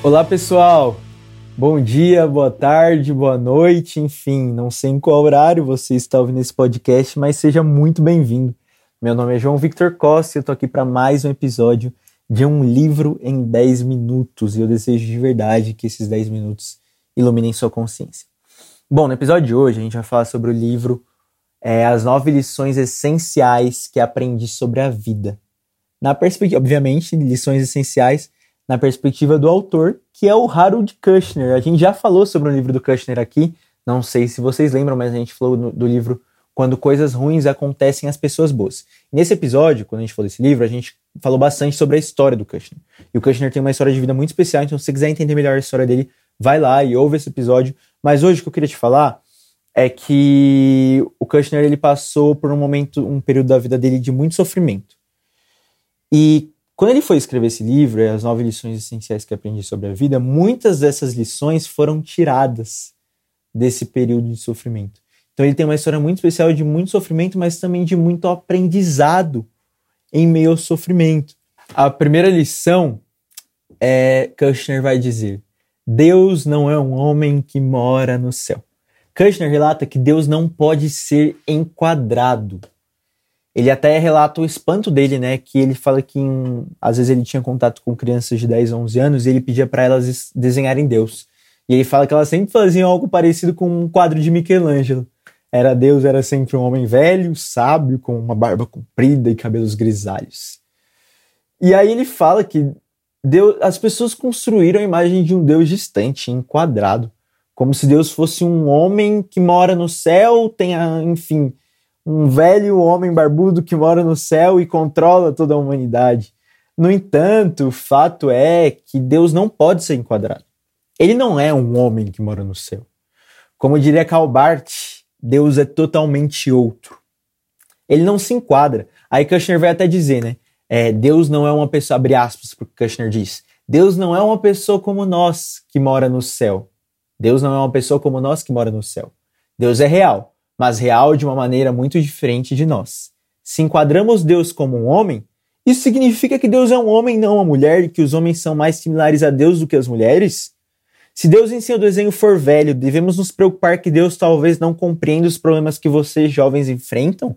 Olá, pessoal! Bom dia, boa tarde, boa noite, enfim, não sei em qual horário você está ouvindo esse podcast, mas seja muito bem-vindo. Meu nome é João Victor Costa e eu tô aqui para mais um episódio de um livro em 10 minutos e eu desejo de verdade que esses 10 minutos iluminem sua consciência. Bom, no episódio de hoje a gente vai falar sobre o livro é, As Nove Lições Essenciais que Aprendi sobre a Vida. Na perspectiva, obviamente, lições essenciais na perspectiva do autor, que é o Harold Kushner. A gente já falou sobre o livro do Kushner aqui, não sei se vocês lembram, mas a gente falou do, do livro Quando Coisas Ruins Acontecem às Pessoas Boas. Nesse episódio, quando a gente falou desse livro, a gente falou bastante sobre a história do Kushner. E o Kushner tem uma história de vida muito especial, então se você quiser entender melhor a história dele, vai lá e ouve esse episódio. Mas hoje o que eu queria te falar é que o Kushner ele passou por um momento, um período da vida dele de muito sofrimento. E quando ele foi escrever esse livro, As Nove Lições Essenciais que Aprendi sobre a Vida, muitas dessas lições foram tiradas desse período de sofrimento. Então ele tem uma história muito especial de muito sofrimento, mas também de muito aprendizado em meio ao sofrimento. A primeira lição é Kushner vai dizer: Deus não é um homem que mora no céu. Kushner relata que Deus não pode ser enquadrado. Ele até relata o espanto dele, né? Que ele fala que em, às vezes ele tinha contato com crianças de 10, 11 anos e ele pedia para elas desenharem Deus. E ele fala que elas sempre faziam algo parecido com um quadro de Michelangelo. Era Deus, era sempre um homem velho, sábio, com uma barba comprida e cabelos grisalhos. E aí ele fala que Deus, as pessoas construíram a imagem de um Deus distante, enquadrado, como se Deus fosse um homem que mora no céu, tenha, enfim, um velho homem barbudo que mora no céu e controla toda a humanidade. No entanto, o fato é que Deus não pode ser enquadrado. Ele não é um homem que mora no céu. Como diria Calbart, Deus é totalmente outro. Ele não se enquadra. Aí Kushner vai até dizer, né? É, Deus não é uma pessoa, abre aspas, porque Kushner diz. Deus não é uma pessoa como nós que mora no céu. Deus não é uma pessoa como nós que mora no céu. Deus é real, mas real de uma maneira muito diferente de nós. Se enquadramos Deus como um homem, isso significa que Deus é um homem, não uma mulher, e que os homens são mais similares a Deus do que as mulheres? Se Deus em seu desenho for velho, devemos nos preocupar que Deus talvez não compreenda os problemas que vocês jovens enfrentam?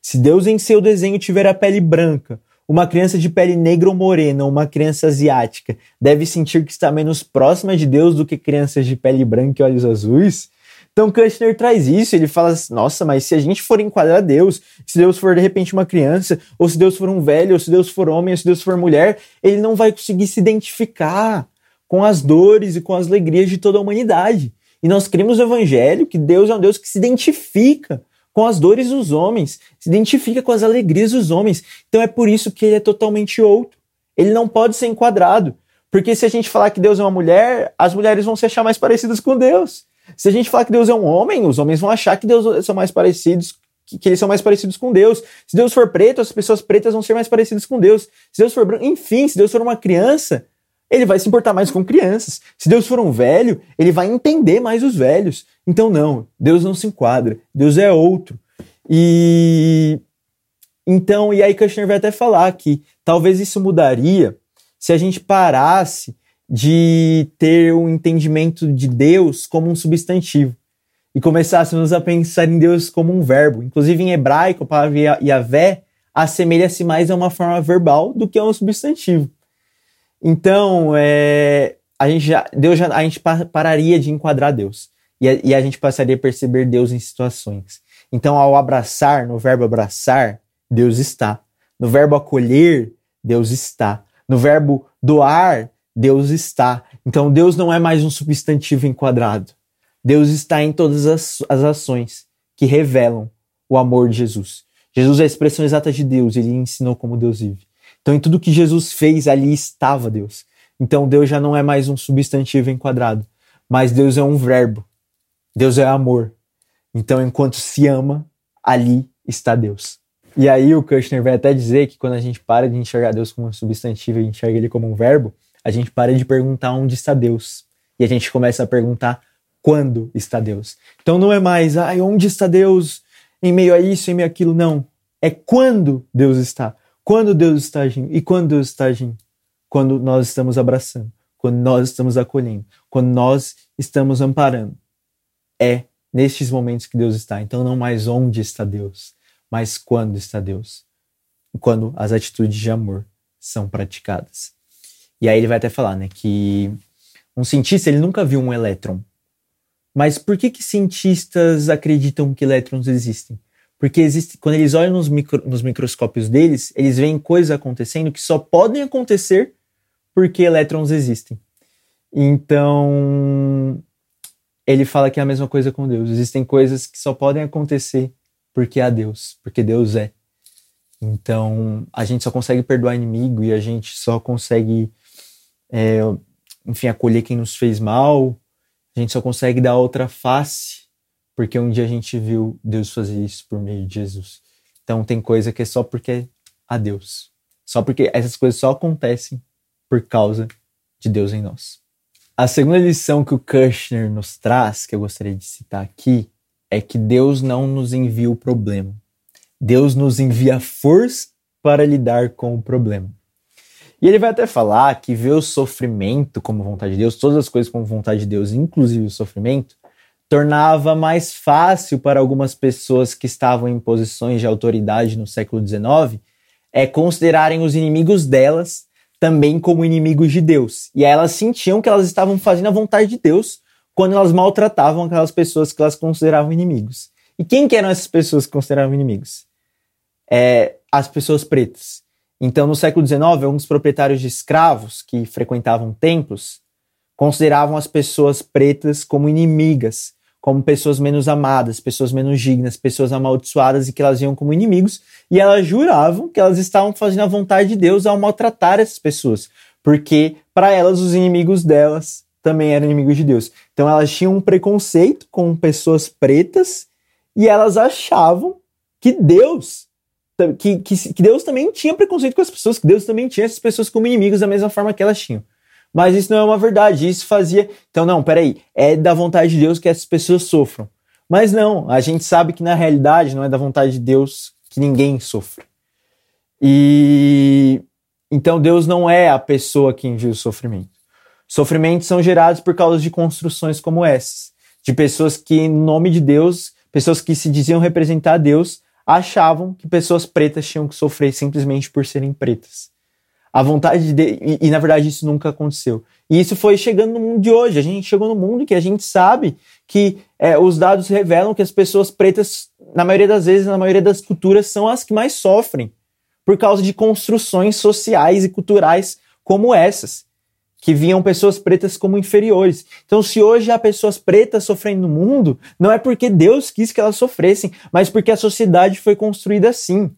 Se Deus em seu desenho tiver a pele branca, uma criança de pele negra ou morena, uma criança asiática, deve sentir que está menos próxima de Deus do que crianças de pele branca e olhos azuis? Então Kushner traz isso, ele fala assim, nossa, mas se a gente for enquadrar Deus, se Deus for de repente uma criança, ou se Deus for um velho, ou se Deus for homem, ou se Deus for mulher, ele não vai conseguir se identificar com as dores e com as alegrias de toda a humanidade. E nós cremos no evangelho que Deus é um Deus que se identifica com as dores dos homens, se identifica com as alegrias dos homens. Então é por isso que ele é totalmente outro. Ele não pode ser enquadrado. Porque se a gente falar que Deus é uma mulher, as mulheres vão se achar mais parecidas com Deus. Se a gente falar que Deus é um homem, os homens vão achar que Deus são mais parecidos, que, eles são mais parecidos com Deus. Se Deus for preto, as pessoas pretas vão ser mais parecidas com Deus. Se Deus for branco, enfim, se Deus for uma criança, ele vai se importar mais com crianças. Se Deus for um velho, ele vai entender mais os velhos. Então, não, Deus não se enquadra. Deus é outro. E. Então, e aí Kushner vai até falar que talvez isso mudaria se a gente parasse de ter o um entendimento de Deus como um substantivo e começássemos a pensar em Deus como um verbo. Inclusive em hebraico, a palavra Yahvé assemelha-se mais a uma forma verbal do que a um substantivo. Então, é, a gente já, Deus já, a gente pararia de enquadrar Deus e a, e a gente passaria a perceber Deus em situações. Então, ao abraçar, no verbo abraçar, Deus está. No verbo acolher, Deus está. No verbo doar, Deus está. Então Deus não é mais um substantivo enquadrado. Deus está em todas as, as ações que revelam o amor de Jesus. Jesus é a expressão exata de Deus, ele ensinou como Deus vive. Então, em tudo que Jesus fez, ali estava Deus. Então, Deus já não é mais um substantivo enquadrado, mas Deus é um verbo. Deus é amor. Então, enquanto se ama, ali está Deus. E aí, o Kushner vai até dizer que quando a gente para de enxergar Deus como um substantivo e enxerga ele como um verbo, a gente para de perguntar onde está Deus e a gente começa a perguntar quando está Deus. Então não é mais, ai, onde está Deus em meio a isso, em meio a aquilo, não. É quando Deus está. Quando Deus está agindo. E quando Deus está agindo? Quando nós estamos abraçando. quando nós estamos acolhendo, quando nós estamos amparando. É nestes momentos que Deus está. Então, não mais onde está Deus, mas quando está Deus. Quando as atitudes de amor são praticadas. E aí ele vai até falar, né, que um cientista ele nunca viu um elétron. Mas por que que cientistas acreditam que elétrons existem? Porque existe, quando eles olham nos, micro, nos microscópios deles, eles veem coisas acontecendo que só podem acontecer porque elétrons existem. Então, ele fala que é a mesma coisa com Deus. Existem coisas que só podem acontecer porque há Deus, porque Deus é. Então, a gente só consegue perdoar inimigo e a gente só consegue, é, enfim, acolher quem nos fez mal. A gente só consegue dar outra face porque um dia a gente viu Deus fazer isso por meio de Jesus. Então, tem coisa que é só porque há Deus. Só porque essas coisas só acontecem por causa de Deus em nós. A segunda lição que o Kushner nos traz, que eu gostaria de citar aqui, é que Deus não nos envia o problema. Deus nos envia força para lidar com o problema. E ele vai até falar que ver o sofrimento como vontade de Deus, todas as coisas como vontade de Deus, inclusive o sofrimento, tornava mais fácil para algumas pessoas que estavam em posições de autoridade no século XIX é considerarem os inimigos delas também como inimigos de Deus. E elas sentiam que elas estavam fazendo a vontade de Deus quando elas maltratavam aquelas pessoas que elas consideravam inimigos. E quem que eram essas pessoas que consideravam inimigos? é, as pessoas pretas. Então, no século XIX, alguns proprietários de escravos que frequentavam templos consideravam as pessoas pretas como inimigas, como pessoas menos amadas, pessoas menos dignas, pessoas amaldiçoadas e que elas viam como inimigos, e elas juravam que elas estavam fazendo a vontade de Deus ao maltratar essas pessoas, porque para elas os inimigos delas também eram inimigos de Deus. Então elas tinham um preconceito com pessoas pretas e elas achavam que Deus que, que, que, Deus também tinha preconceito com as pessoas, que Deus também tinha essas pessoas como inimigos da mesma forma que elas tinham. Mas isso não é uma verdade, isso fazia. Então, não, peraí, é da vontade de Deus que essas pessoas sofram. Mas não, a gente sabe que na realidade não é da vontade de Deus que ninguém sofra. E então Deus não é a pessoa que envia o sofrimento. Sofrimentos são gerados por causa de construções como essas, de pessoas que, em nome de Deus, pessoas que se diziam representar Deus, achavam que pessoas pretas tinham que sofrer simplesmente por serem pretas. A vontade de. E, e, na verdade isso nunca aconteceu. E isso foi chegando no mundo de hoje. A gente chegou no mundo que a gente sabe que é, os dados revelam que as pessoas pretas, na maioria das vezes, na maioria das culturas, são as que mais sofrem por causa de construções sociais e culturais como essas que viam pessoas pretas como inferiores. Então, se hoje há pessoas pretas sofrendo no mundo, não é porque Deus quis que elas sofressem, mas porque a sociedade foi construída assim.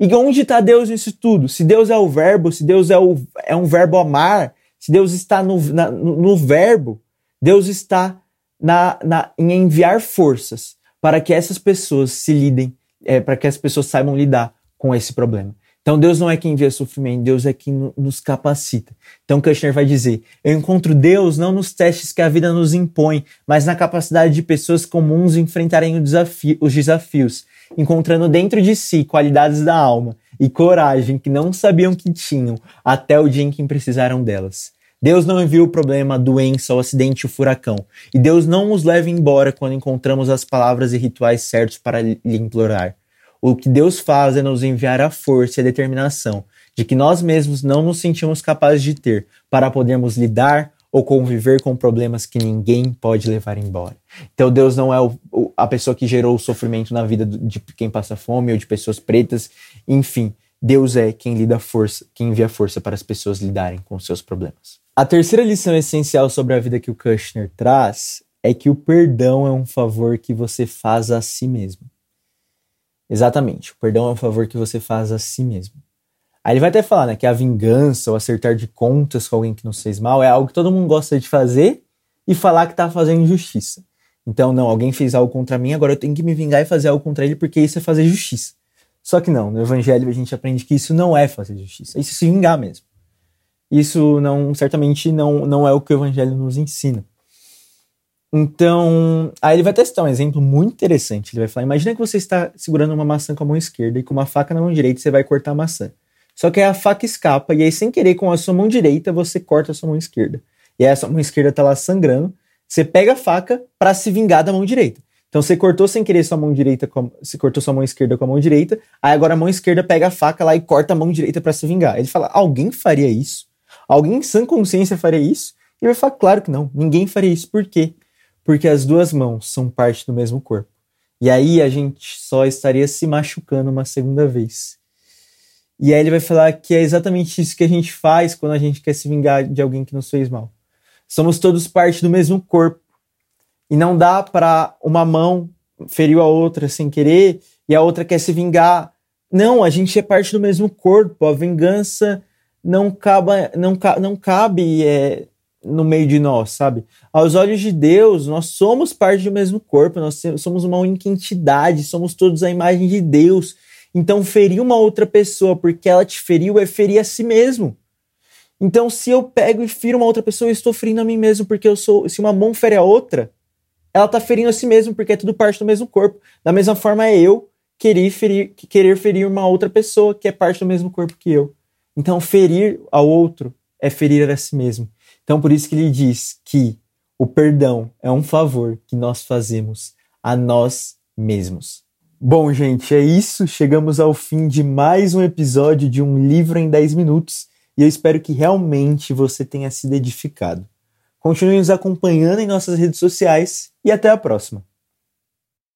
E onde está Deus nisso tudo? Se Deus é o verbo, se Deus é, o, é um verbo amar, se Deus está no, na, no, no verbo, Deus está na, na, em enviar forças para que essas pessoas se lidem, é, para que as pessoas saibam lidar com esse problema. Então Deus não é quem envia sofrimento, Deus é quem nos capacita. Então Kushner vai dizer: Eu encontro Deus não nos testes que a vida nos impõe, mas na capacidade de pessoas comuns enfrentarem desafio, os desafios, encontrando dentro de si qualidades da alma e coragem que não sabiam que tinham até o dia em que precisaram delas. Deus não envia o problema, a doença, o acidente, o furacão. E Deus não nos leva embora quando encontramos as palavras e rituais certos para lhe implorar. O que Deus faz é nos enviar a força e a determinação de que nós mesmos não nos sentimos capazes de ter para podermos lidar ou conviver com problemas que ninguém pode levar embora. Então Deus não é o, a pessoa que gerou o sofrimento na vida de quem passa fome ou de pessoas pretas, enfim, Deus é quem lida força, quem envia força para as pessoas lidarem com seus problemas. A terceira lição essencial sobre a vida que o Kushner traz é que o perdão é um favor que você faz a si mesmo. Exatamente. O perdão é um favor que você faz a si mesmo. Aí ele vai até falar né, que a vingança ou acertar de contas com alguém que nos fez mal é algo que todo mundo gosta de fazer e falar que está fazendo justiça. Então, não, alguém fez algo contra mim, agora eu tenho que me vingar e fazer algo contra ele porque isso é fazer justiça. Só que não, no evangelho a gente aprende que isso não é fazer justiça, isso é se vingar mesmo. Isso não, certamente não, não é o que o evangelho nos ensina. Então, aí ele vai testar um exemplo muito interessante. Ele vai falar: imagina que você está segurando uma maçã com a mão esquerda e com uma faca na mão direita você vai cortar a maçã. Só que aí a faca escapa e aí, sem querer, com a sua mão direita, você corta a sua mão esquerda. e aí a sua mão esquerda tá lá sangrando, você pega a faca para se vingar da mão direita. Então você cortou sem querer sua mão direita, com, você cortou sua mão esquerda com a mão direita, aí agora a mão esquerda pega a faca lá e corta a mão direita para se vingar. Ele fala: alguém faria isso? Alguém em sã consciência faria isso? E ele vai falar: claro que não, ninguém faria isso. Por quê? Porque as duas mãos são parte do mesmo corpo. E aí a gente só estaria se machucando uma segunda vez. E aí ele vai falar que é exatamente isso que a gente faz quando a gente quer se vingar de alguém que nos fez mal. Somos todos parte do mesmo corpo. E não dá para uma mão feriu a outra sem querer e a outra quer se vingar. Não, a gente é parte do mesmo corpo. A vingança não, caba, não, não cabe é, no meio de nós, sabe? Aos olhos de Deus, nós somos parte do mesmo corpo, nós somos uma única entidade, somos todos a imagem de Deus. Então, ferir uma outra pessoa porque ela te feriu é ferir a si mesmo. Então, se eu pego e firo uma outra pessoa, eu estou ferindo a mim mesmo, porque eu sou. Se uma mão fere a outra, ela está ferindo a si mesmo, porque é tudo parte do mesmo corpo. Da mesma forma, é eu querer ferir, querer ferir uma outra pessoa que é parte do mesmo corpo que eu. Então, ferir ao outro é ferir a si mesmo. Então, por isso que ele diz que o perdão é um favor que nós fazemos a nós mesmos. Bom, gente, é isso. Chegamos ao fim de mais um episódio de Um Livro em 10 Minutos e eu espero que realmente você tenha sido edificado. Continue nos acompanhando em nossas redes sociais e até a próxima.